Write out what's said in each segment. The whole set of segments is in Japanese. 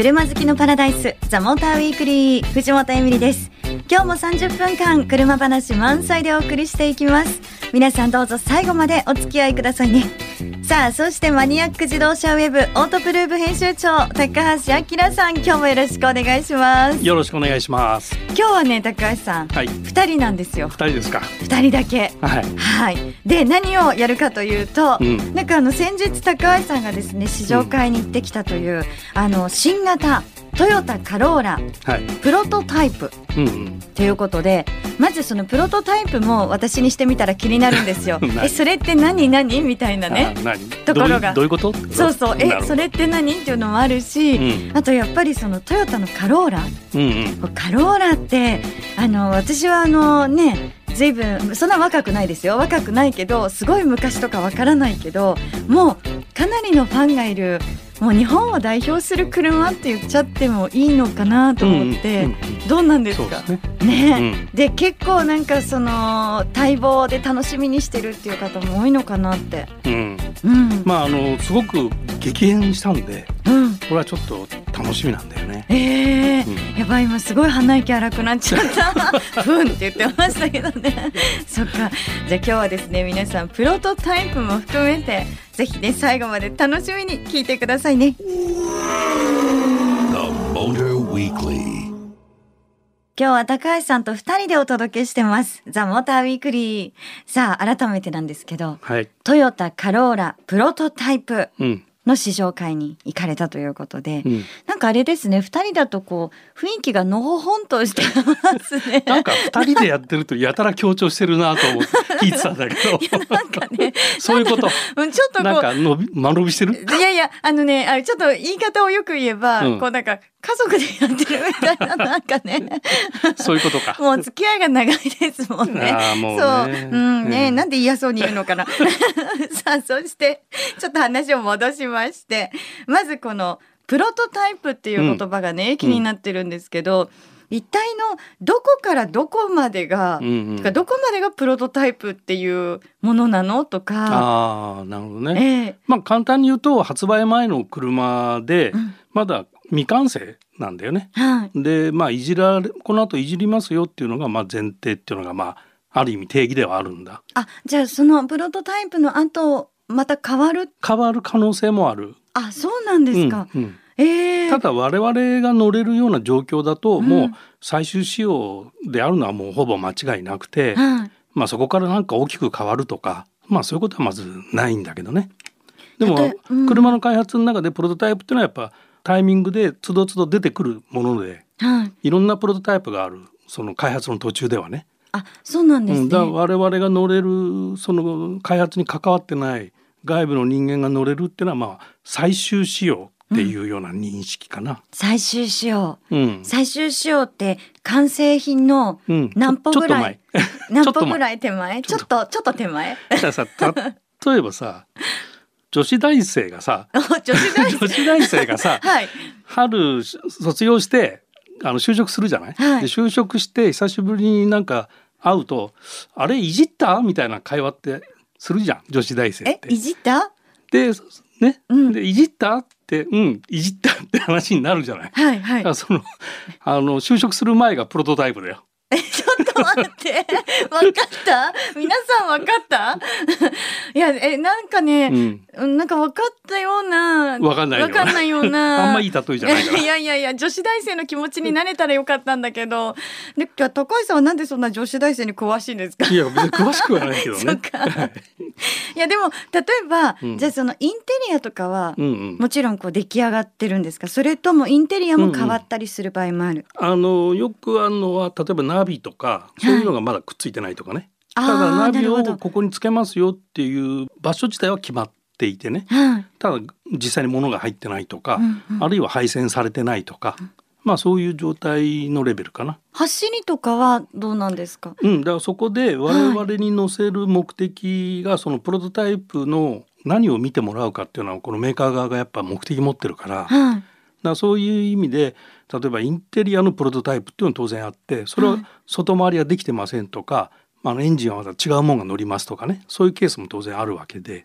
車好きのパラダイスザモーターウィークリー藤本恵美里です。今日も30分間車話満載でお送りしていきます。皆さんどうぞ最後までお付き合いくださいね。さあそしてマニアック自動車ウェブオートプルーブ編集長高橋明さん今日もよろしくお願いします。よろしくお願いします。今日はね高橋さん、はい、2人なんですよ。2人ですか？2人だけ。はい、はい、で何をやるかというと、うん、なんかあの先日高橋さんがですね試乗会に行ってきたという、うん、あの新型トヨタカローラ、はい、プロトタイプ、うんうん、ということでまずそのプロトタイプも私にしてみたら気になるんですよ。えそれって何何？みたいなね。ところが。どういうこと？そうそう。えそれって何？っていうのもあるし、うん、あとやっぱりそのトヨタのカローラ、うんうん、カローラってあの私はあのねずいぶんそんな若くないですよ。若くないけどすごい昔とかわからないけどもうかなりのファンがいる。もう日本を代表する車って言っちゃってもいいのかなと思って、うんうん、どうなんですか？ね。ね、うん、で結構なんかその待望で楽しみにしてるっていう方も多いのかなって、うん。まああのすごく激変したんで、うん、これはちょっと楽しみなんだよね。ええーうん、やばい今すごい鼻息荒くなっちゃった ふんって言ってましたけどね そっかじゃあ今日はですね皆さんプロトタイプも含めてぜひね最後まで楽しみに聞いてくださいね。今日は高橋さんと二人でお届けしてます。ザ・モーターウィークリー。さあ、改めてなんですけど、はい、トヨタカローラプロトタイプ。うんの試乗会に行かれたということで、うん、なんかあれですね二人だとこう雰囲気がのほほんとしてますね。なんか二人でやってるとやたら強調してるなと思って 聞いてたんだけど。なんかね そういうこと？ちょっとなんか伸び間延びしてる？いやいやあのねあちょっと言い方をよく言えば、うん、こうなんか家族でやってるみたいななんかね。そういうことか。もう付き合いが長いですもんね。あもう、ね、そう。うんね、うん、なんで嫌そうに言うのかな。さあそしてちょっと話を戻しまして。まずこのプロトタイプっていう言葉がね、うん、気になってるんですけど、一体のどこからどこまでが、うんうん、どこまでがプロトタイプっていうものなのとか。あなるほどね、えー、まあ簡単に言うと発売前の車で、まだ未完成なんだよね。はい、でまあいじられこの後いじりますよっていうのがまあ前提っていうのがまあある意味定義ではあるんだ。あじゃあそのプロトタイプの後また変わる？変わる可能性もある。あそうなんですか。うんうんえー、ただ我々が乗れるような状況だと、もう最終仕様であるのはもうほぼ間違いなくて、まあそこからなんか大きく変わるとかまあそういうことはまずないんだけどね。でも、うん、車の開発の中でプロトタイプっていうのはやっぱタイミングでつどつど出てくるもので、はい、いろんなプロトタイプがあるその開発の途中ではね。あそうなんですね、だ我々が乗れるその開発に関わってない外部の人間が乗れるっていうのはまあ最終仕様っていうような認識かな。うん、最終仕様、うん、最終仕様って完成品の何歩ぐらい、うん、何歩ぐらい手前？ちょっとちょっと手前？さ例えばさ 女子大生がさ 女子大生。女子大生がさ、はい、春卒業してあの就職するじゃない、はい、で就職して久しぶりになんか会うと「あれいじった?」みたいな会話ってするじゃん女子大生って。いじった？でね、うん、でいじった？ってうんいじったって話になるじゃない？はいはい、そのあの就職する前がプロトタイプだよ。えちょっと待って。分かった？皆さん分かった？いやえなんかね、うん、なんか分かったような分かんない分かんないような。あんまいい例えじゃないいやいやいや女子大生の気持ちになれたらよかったんだけど。で高橋さんはなんでそんな女子大生に詳しいんですか？いや別に詳しくはないけどね。い。やでも例えば、うん、じゃあそのインテリアとかは、うんうん、もちろんこう出来上がってるんですか？それともインテリアも変わったりする場合もある、うんうん、あのよくあるのは例えばナビとかそういうのがまだくっついてないとかね、はい、ただナビをここにつけますよっていう場所自体は決まっていてね、はい、ただ実際に物が入ってないとか、うんうん、あるいは配線されてないとか、うん、まあそういう状態のレベルかな。走りとかはどうなんですか？うん、だからそこで我々に載せる目的がそのプロトタイプの何を見てもらうかっていうのはこのメーカー側がやっぱ目的持ってるから、はい、だそういう意味で例えばインテリアのプロトタイプっていうのは当然あってそれは外回りはできてませんとか、まあ、エンジンはまた違うものが乗りますとかねそういうケースも当然あるわけで。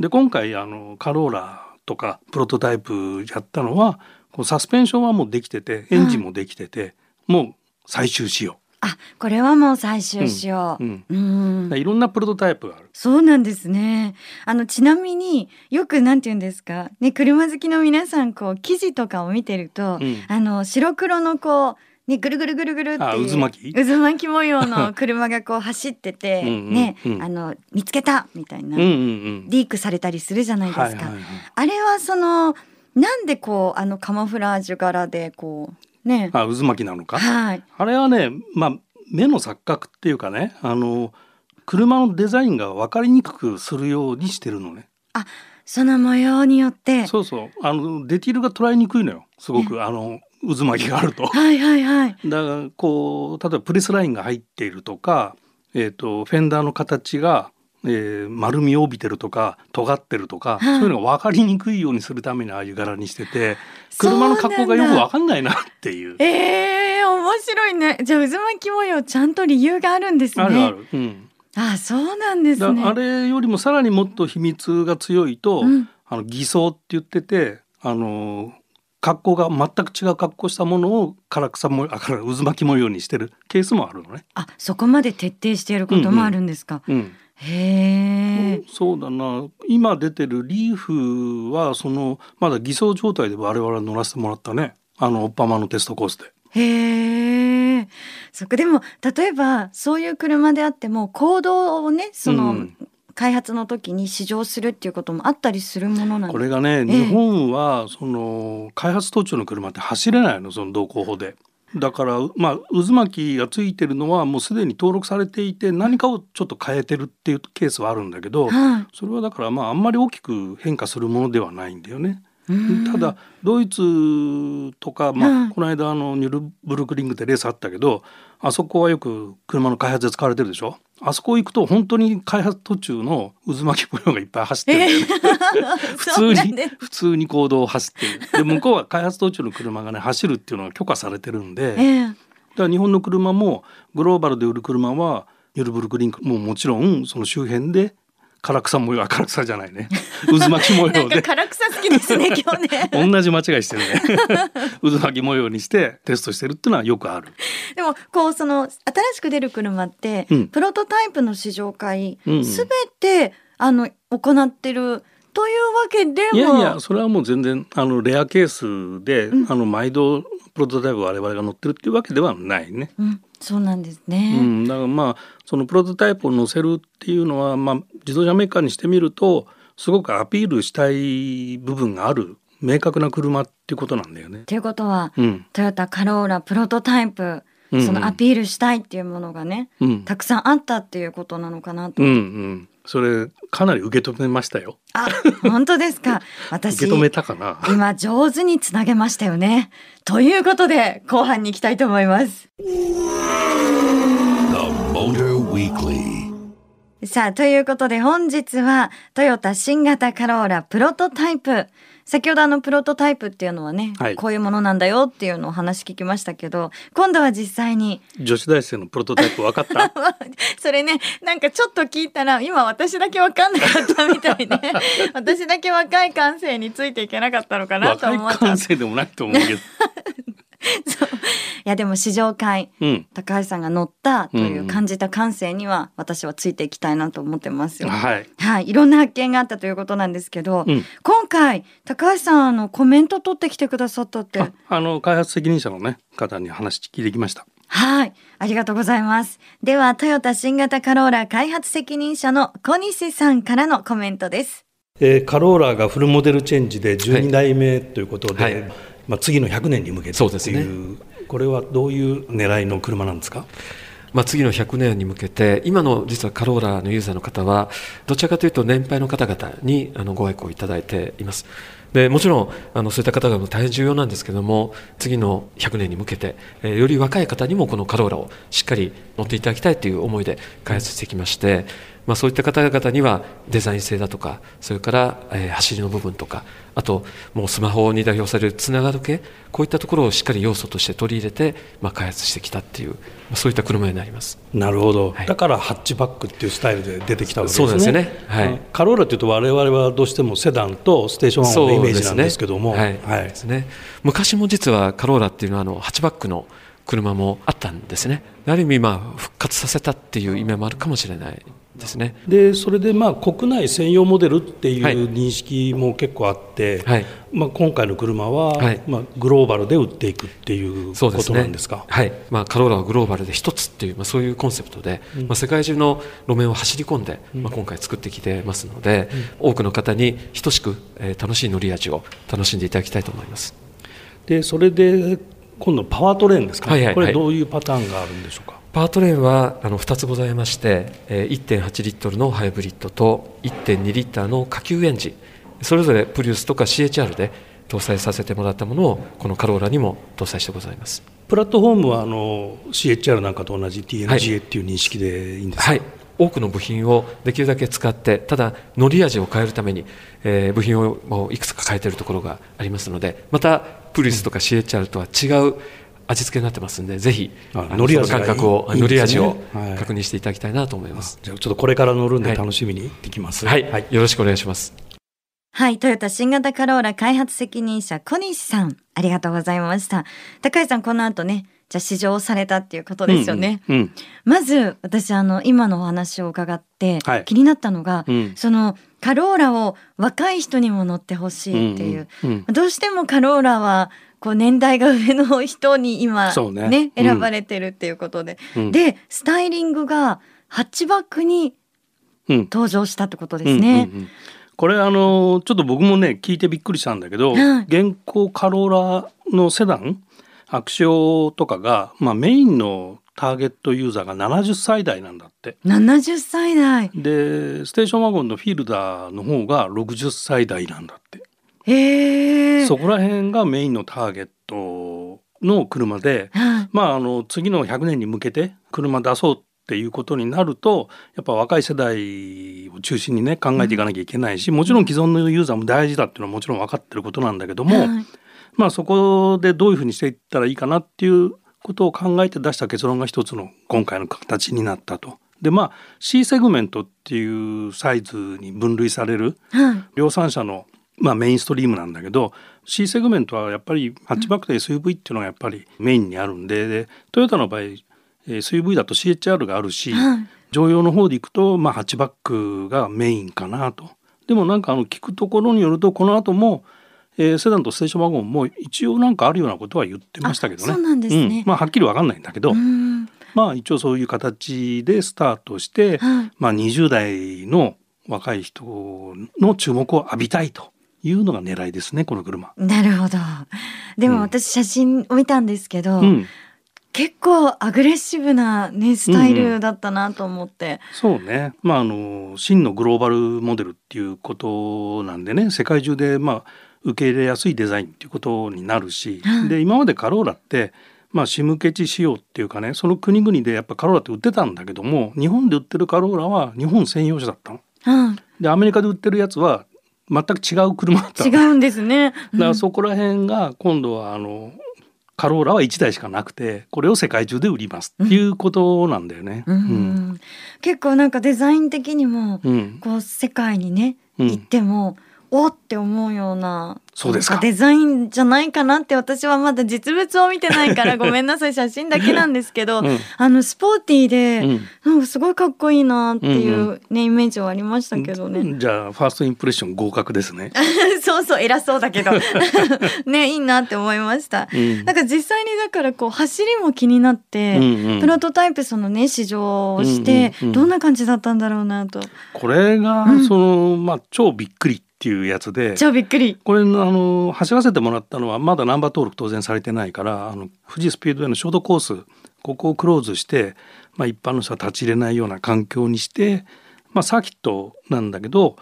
で今回あのカローラとかプロトタイプやったのはこうサスペンションはもうできててエンジンもできてて、もう最終仕様。あ、これはもう最終仕様。うん、うんいろんなプロトタイプがある。そうなんですね。あのちなみによくなんて言うんですか？ね、車好きの皆さんこう記事とかを見てると、うん、あの白黒のこうね、ぐるぐるぐるぐるっていう渦巻き？渦巻き模様の 車がこう走っててねあの見つけたみたいな、うんうんうん、リークされたりするじゃないですか。はいはいはい、あれはそのなんでこうあのカモフラージュ柄でこうね。あ渦巻きなのか、はい、あれはね、まあ、目の錯覚っていうかねあの車のデザインが分かりにくくするようにしてるのね。あその模様によって。そうそう。あのディティールが捉えにくいのよ。すごくあの渦巻きがあると。はいはいはい。だからこう例えばプレスラインが入っているとか、えーと、フェンダーの形が、えー、丸みを帯びてるとか尖ってるとか、はい、そういうのが分かりにくいようにするためにああいう柄にしてて 車の格好がよく分かんないなっていう。えー、面白いね。じゃあ渦巻き模様ちゃんと理由があるんですね。あるある。うん。あそうなんですね。あれよりもさらにもっと秘密が強いと、うん、あの偽装って言っててあの格好が全く違う格好したものを唐草もあから渦巻き模様にしてるケースもあるのね。あそこまで徹底していることもあるんですか。うん、うん、へえ、そうだな今出てるリーフはそのまだ偽装状態で我々は乗らせてもらったねあのオッパマのテストコースで。へえ。そこでも例えばそういう車であっても行動をねその、うん、開発の時に試乗するっていうこともあったりするものなんこれがね、え日本はその開発途中の車って走れないのその道交法で。だからまあ渦巻きがついてるのはもうすでに登録されていて何かをちょっと変えてるっていうケースはあるんだけど、はい、それはだからまああんまり大きく変化するものではないんだよね。ただドイツとか、まあ、この間あのニュルブルクリングでレースあったけどあそこはよく車の開発で使われてるでしょ？あそこ行くと本当に開発途中の渦巻き模様がいっぱい走ってる、ね。えー、普通に普通に行動を走ってる。で向こうは開発途中の車がね走るっていうのが許可されてるんで、えー、だから日本の車もグローバルで売る車はニュルブルクリンクももちろんその周辺で唐草模様唐草じゃないね。渦巻き模様で。唐草好きですね 今日ね。同じ間違いしてるね。渦巻き模様にしてテストしてるっていうのはよくある。でもこうその新しく出る車って、うん、プロトタイプの試乗会すべ、うん、てあの行ってる。というわけでもいやいやそれはもう全然あのレアケースで、うん、あの毎度プロトタイプ我々が乗ってるっていうわけではないね。うんそうなんですね、うん、だからまあそのプロトタイプを載せるっていうのは、まあ、自動車メーカーにしてみるとすごくアピールしたい部分がある明確な車っていうことなんだよね。ということは、うん、トヨタカローラプロトタイプそのアピールしたいっていうものがね、うん、たくさんあったっていうことなのかなと。うんうん、それかなり受け止めましたよ。あ、本当ですか？私受け止めたかな。今上手につなげましたよね。ということで後半に行きたいと思います。さあということで本日はトヨタ新型カローラプロトタイプ先ほどあのプロトタイプっていうのはね、はい、こういうものなんだよっていうのを話聞きましたけど今度は実際に女子大生のプロトタイプ分かった？それねなんかちょっと聞いたら今私だけ分かんなかったみたいで 私だけ若い感性についていけなかったのかなと思った若い感性でもないと思うけど。そう。いやでも試乗会、うん、高橋さんが乗ったという感じた感性には私はついていきたいなと思ってますよ。はい、はい、いろんな発見があったということなんですけど、うん、今回高橋さんあのコメント取ってきてくださったって。あの開発責任者のね方に話聞いてきました。はい、ありがとうございます。ではトヨタ新型カローラ開発責任者の小西さんからのコメントです。えー、カローラがフルモデルチェンジで12代目ということで、はい。はいまあ、次の100年に向けてという、ね、これはどういう狙いの車なんですか？まあ、次の100年に向けて今の実はカローラのユーザーの方はどちらかというと年配の方々にあのご愛顧をいただいています。でもちろんあのそういった方が大変重要なんですけども次の100年に向けて、えー、より若い方にもこのカローラをしっかり乗っていただきたいという思いで開発してきまして、まあ、そういった方々にはデザイン性だとかそれから、えー、走りの部分とかあともうスマホに代表されるつながる系こういったところをしっかり要素として取り入れて、まあ、開発してきたっていう、まあ、そういった車になります。なるほど、はい、だからハッチバックっていうスタイルで出てきたわけですね。そうですね、はい、カローラというと我々はどうしてもセダンとステーションワンのイメージなんですけども、はい、はい、ですね。昔も実はカローラっていうのはあのハッチバックの車もあったんですね。ある意味まあ復活させたっていう意味もあるかもしれないですね。でそれでまあ国内専用モデルっていう認識も結構あって、はい、まあ、今回の車は、はい、まあ、グローバルで売っていくっていうことなんですか、ね、はい。まあ、カローラはグローバルで一つっていう、まあ、そういうコンセプトで、うん、まあ、世界中の路面を走り込んで、うん、まあ、今回作ってきてますので、うん、多くの方に等しく、えー、楽しい乗り味を楽しんでいただきたいと思います。でそれで今度パワートレーンですか、ね、はいはいはい、これどういうパターンがあるんでしょうか？パートレーンはあの2つございまして1.8リットルのハイブリッドと1.2リッターの下級エンジン。それぞれプリウスとか CHR で搭載させてもらったものをこのカローラにも搭載してございます。プラットフォームはあの CHR なんかと同じ TNGA っていう認識でいいんですか、はい、はい多くの部品をできるだけ使ってただ乗り味を変えるために、えー、部品をいくつか変えているところがありますのでまたプリウスとか CHR とは違う味付けになってますんでぜひ乗り味感覚を乗り味を確認していただきたいなと思います、じゃあちょっとこれから乗るんで楽しみにできます、はい、はい、よろしくお願いします。はいトヨタ新型カローラ開発責任者小西さん。ありがとうございました。高橋さんこの後ねじゃあ試乗されたっていうことですよね、うんうん、まず私あの今のお話を伺って、気になったのが、うん、そのカローラを若い人にも乗ってほしいっていう、うんうんうん、どうしてもカローラはこう年代が上の人に今ね、ね、選ばれてるっていうことで、うん、でスタイリングがハッチバックに登場したってことですね。うんうんうん。これあのちょっと僕もね聞いてびっくりしたんだけど、現行カローラのセダンアクションとかが、まあ、メインのターゲットユーザーが70歳代なんだって。70歳代。でステーションワゴンのフィールダーの方が60歳代なんだって。へそこら辺がメインのターゲットの車で、まああの次の100年に向けて車出そうっていうことになるとやっぱ若い世代を中心にね考えていかなきゃいけないし、もちろん既存のユーザーも大事だっていうのはもちろん分かってることなんだけども、まあそこでどういうふうにしていったらいいかなっていうことを考えて出した結論が一つの今回の形になったと。でまあ C セグメントっていうサイズに分類される量産車のまあ、メインストリームなんだけど C セグメントはやっぱりハッチバックと SUV っていうのがやっぱりメインにあるんででトヨタの場合 SUV だと C-HR があるし、はい、乗用の方でいくと、まあ、ハッチバックがメインかなと。でもなんかあの聞くところによるとこの後もえー、セダンとステーションワゴンも一応なんかあるようなことは言ってましたけどね。そうなんですね、うん、まあはっきりわかんないんだけど、まあ一応そういう形でスタートして、はい、まあ20代の若い人の注目を浴びたいというのが狙いですねこの車。なるほど。でも私写真を見たんですけど、うん、結構アグレッシブなねスタイルだったなと思って。うんうん、そうね。まああの真のグローバルモデルっていうことなんでね世界中でまあ受け入れやすいデザインっていうことになるし、で今までカローラってまあ、シムケチ仕様っていうかねその国々でやっぱカローラって売ってたんだけども日本で売ってるカローラは日本専用車だったの。うん、でアメリカで売ってるやつは全く違う車だった。違うんですね、だからそこら辺が今度はあのカローラは1台しかなくてこれを世界中で売りますっていうことなんだよね。うん、うん、結構なんかデザイン的にも、こう世界にね行っても、おって思うようなそうですか？デザインじゃないかなって私はまだ実物を見てないから ごめんなさい写真だけなんですけど、うん、あのスポーティーで、うん、なんかすごいかっこいいなっていうね、うんうん、イメージはありましたけどね。じゃあファーストインプレッション合格ですね。そうそう偉そうだけど。ねいいなって思いました、うん、なんか実際にだからこう走りも気になって、うんうん、プロトタイプそのね試乗をして、うんうんうん、どんな感じだったんだろうなと。これがその、まあ超びっくりっていうやつで超びっくりこれあの走らせてもらったのはまだナンバー登録当然されてないからあの富士スピードウェイのショートコースここをクローズして、まあ、一般の人は立ち入れないような環境にして、まあ、サーキットなんだけど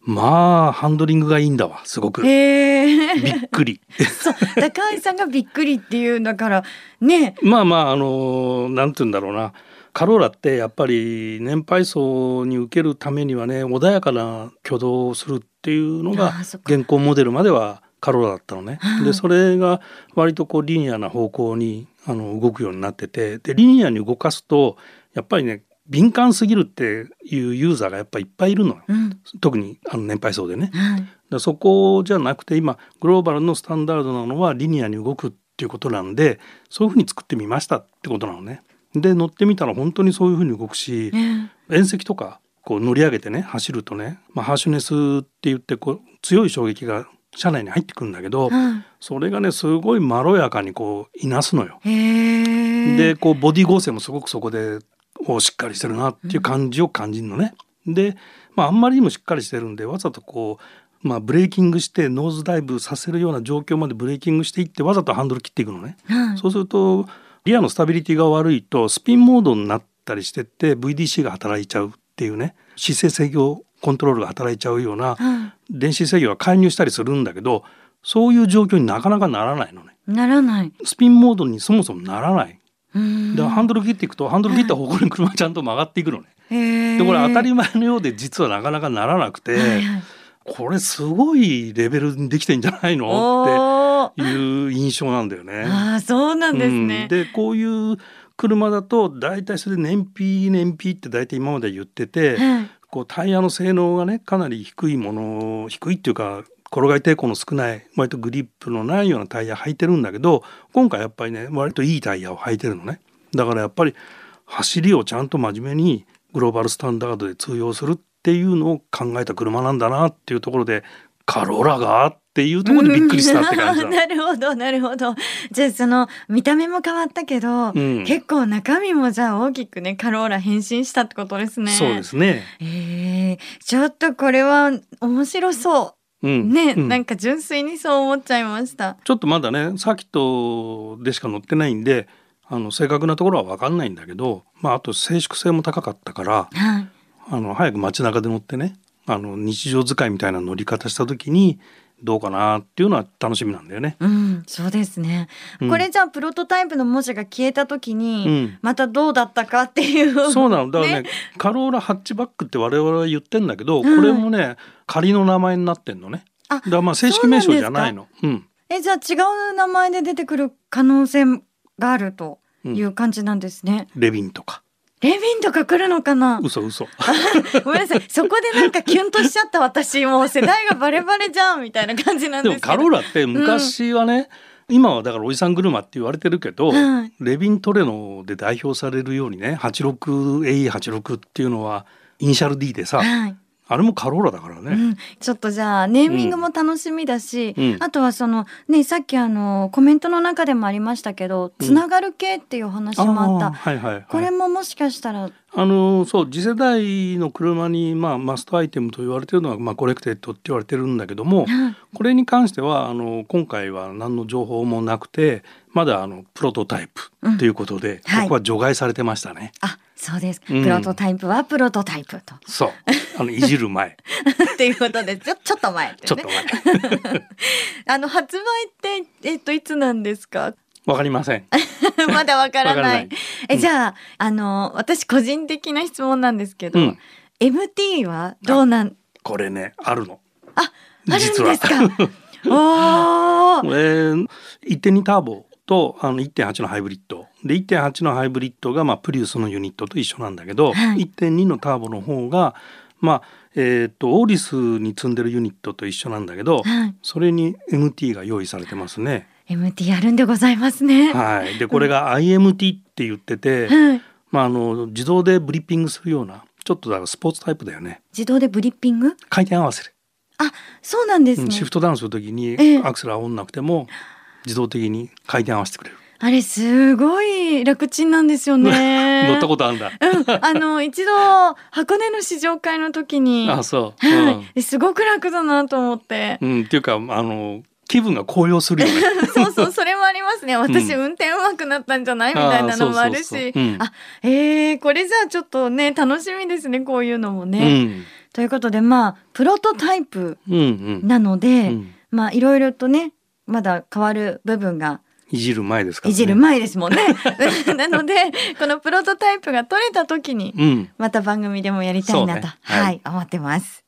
まあハンドリングがいいんだわすごく。えー、びっくり。そう高橋さんがびっくりっていうんだからね。まあまああのなんて言うんだろうな。カローラってやっぱり年配層に受けるためにはね穏やかな挙動をするっていうのが現行モデルまではカローラだったのね。でそれが割とこうリニアな方向にあの動くようになっててでリニアに動かすとやっぱりね敏感すぎるっていうユーザーがやっぱいっぱいいるの、うん、特にあの年配層でね、はい、そこじゃなくて今グローバルのスタンダードなのはリニアに動くっていうことなんでそういうふうに作ってみましたってことなのね。で乗ってみたら本当にそういうふうに動くし、縁石とかこう乗り上げてね走るとね、まあ、ハーシュネスって言ってこう強い衝撃が車内に入ってくるんだけど、うん、それがねすごいまろやかにこういなすのよ。でこうボディ合成もすごくそこでおしっかりしてるなっていう感じを感じるのね。で、まあ、あんまりにもしっかりしてるんでわざとこう、まあ、ブレーキングしてノーズダイブさせるような状況までブレーキングしていってわざとハンドル切っていくのね。うん、そうするとリアのスタビリティが悪いとスピンモードになったりしてって VDC が働いちゃうっていうね姿勢制御コントロールが働いちゃうような電子制御が介入したりするんだけどそういう状況になかなかならないのね。ならない。スピンモードにそもそもならない。でハンドル切っていくとハンドル切った方向に車ちゃんと曲がっていくのね。でこれ当たり前のようで実はなかなかならなくて、はいはい、これすごいレベルにできてんじゃないのっていう印象なんだよね。あそうなんですね。うん、でこういう車だと大体それ燃費燃費って大体今まで言ってて、はい、こうタイヤの性能がねかなり低いもの低いっていうか転がり抵抗の少ない割とグリップのないようなタイヤ履いてるんだけど今回やっぱりね割といいタイヤを履いてるのねだからやっぱり走りをちゃんと真面目にグローバルスタンダードで通用するっていうのを考えた車なんだなっていうところでカローラがっていうところでびっくりしたって感じ なるほどなるほど。じゃあその見た目も変わったけど、うん、結構中身もじゃあ大きくねカローラ変身したってことですね。そうですね。えー、ちょっとこれは面白そう。うん、ね、うん、なんか純粋にそう思っちゃいました。ちょっとまだねサーキットでしか乗ってないんであの正確なところは分かんないんだけど、まあ、あと静粛性も高かったから、はい、あの早く街中で乗ってねあの日常使いみたいな乗り方した時にどうかなっていうのは楽しみなんだよね。うん、そうですね。うん、これじゃあプロトタイプの文字が消えた時に、またどうだったかっていう、うん、そうなの。だからね、ね、カローラハッチバックって我々は言ってんだけど、これもね、仮の名前になってんのね。あ、だからまあ正式名称じゃないの。うん。え、じゃあ違う名前で出てくる可能性があるという感じなんですね。レビンとか。レビンとか来るのかな？嘘嘘。ごめんなさい。そこでなんかキュンとしちゃった私もう世代がバレバレじゃんみたいな感じなんですけど。でもカローラって昔はね、うん、今はだからおじさん車って言われてるけど、レビントレノで代表されるようにね 86AE86 っていうのはイニシャル D でさ、はい、あれもカローラだからね、うん、ちょっとじゃあネーミングも楽しみだし、うん、あとはそのねさっきあのコメントの中でもありましたけどつながる系っていう話もあった、はいはいはい、これももしかしたら。あのそう次世代の車に、まあ、マストアイテムと言われてるのは、まあ、コレクテッドって言われてるんだけども、これに関してはあの今回は何の情報もなくてまだあのプロトタイプということで、うん、ここは除外されてましたね。あそうです。プロトタイプはプロトタイプと。そう。あのいじる前。っていうことでちょ ちょっと前、ね、ちょっと前。あの発売ってえっといつなんですか？わかりません。まだわからない。えじゃああの私個人的な質問なんですけど、うん、MT はどうなん？これねあるの。ああるんですか？おお。えー、1.2ターボとあの1.8のハイブリッドで1.8のハイブリッドが、まあ、プリウスのユニットと一緒なんだけど、はい、1.2のターボの方がまあえーと、オーリスに積んでるユニットと一緒なんだけど、はい、それに MT が用意されてますね。MT あるんでございますね。はい、でこれが IMT って言ってて、はい、まあ、あの自動でブリッピングするようなちょっとだからスポーツタイプだよね。自動でブリッピング？回転合わせる。あそうなんです、ね、シフトダウンするときにアクセル合わなくても、自動的に回転合わせてくれる。あれすごい楽ちんなんですよね。乗ったことあるんだ。うん、あの一度箱根の試乗会の時に、あそう、はい、すごく楽だなと思って。うん、っていうかあの気分が高揚するよね。そうそうそれもありますね。私、運転上手くなったんじゃないみたいなのもあるし。あえー、これじゃあちょっとね楽しみですねこういうのもね。うん、ということでまあプロトタイプなので、うんうん、まあいろいろとねまだ変わる部分がいじる前ですか、ね、いじる前ですもんね。なのでこのプロトタイプが取れた時にまた番組でもやりたいなと、ね。はい、はい、思ってます。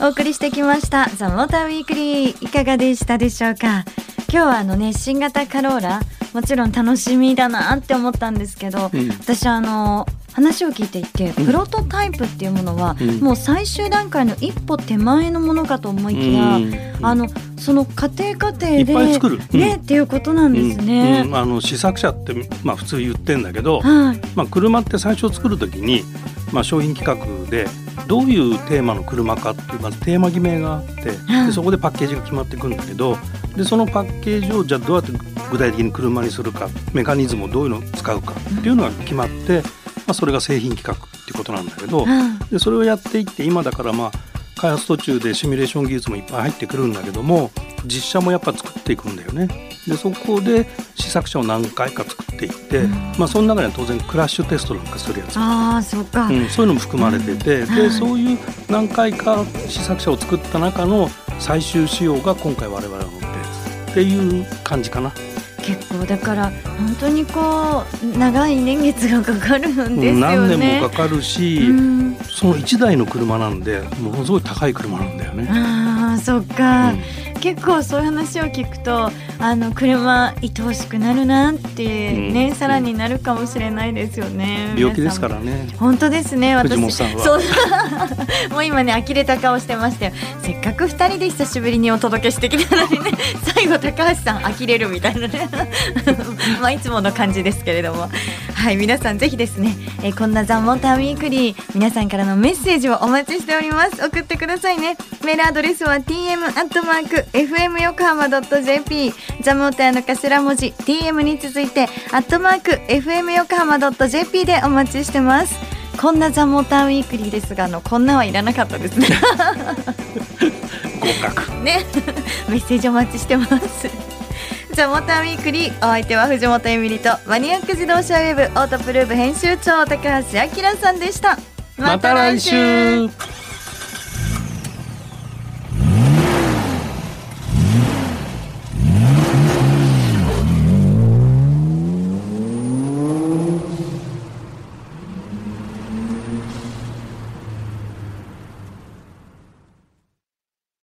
お送りしてきましたザモーターウィークリーいかがでしたでしょうか？今日はあのね新型カローラもちろん楽しみだなって思ったんですけど、うん、私あの話を聞いていてプロトタイプっていうものは、うん、もう最終段階の一歩手前のものかと思いきや、うん、あのその家庭家庭でね、っていうことなんですね。あの試作車ってまあ普通言ってんだけど、はい、まあ車って最初作る時にまあ商品企画でどういうテーマの車かっていうまずテーマ決めがあってでそこでパッケージが決まっていくんだけどでそのパッケージをじゃあどうやって具体的に車にするかメカニズムをどういうのを使うかっていうのが決まって、まあ、それが製品企画っていうことなんだけどでそれをやっていって今だからまあ開発途中でシミュレーション技術もいっぱい入ってくるんだけども実写もやっぱ作っていくんだよね。でそこで試作車を何回か作っていって、うん、まあ、その中には当然クラッシュテストなんかするやつ。あそうか、うん、そういうのも含まれてて、うん、でそういう何回か試作車を作った中の最終仕様が今回我々が乗ってるっていう感じかな。結構だから本当にこう長い年月がかかるんですよね。何年もかかるし、うん、その1台の車なんでものすごい高い車なんだよね。ああそっか、うん結構そういう話を聞くとあの車愛おしくなるなってね、うん、さらになるかもしれないですよね病気ですからね。本当ですね私。そう。もう今ね呆れた顔してましたよ。せっかく二人で久しぶりにお届けしてきたのにね 最後高橋さん呆れるみたいなね。まあいつもの感じですけれども。はい皆さんぜひですね、えー、こんなザ・モーターウィークリー皆さんからのメッセージをお待ちしております。送ってくださいね。メールアドレスは tm アットマーク FM 横浜 .jp ザモーターの頭文字 TM に続いてアットマーク FM 横浜 .jp でお待ちしてます。こんなザモーターウィークリーですがあのこんなはいらなかったですね。合格。ね。メッセージお待ちしてます。ザモーターウィークリーお相手は藤本恵美里とマニアック自動車ウェブオートプルーブ編集長高橋明さんでした。また来週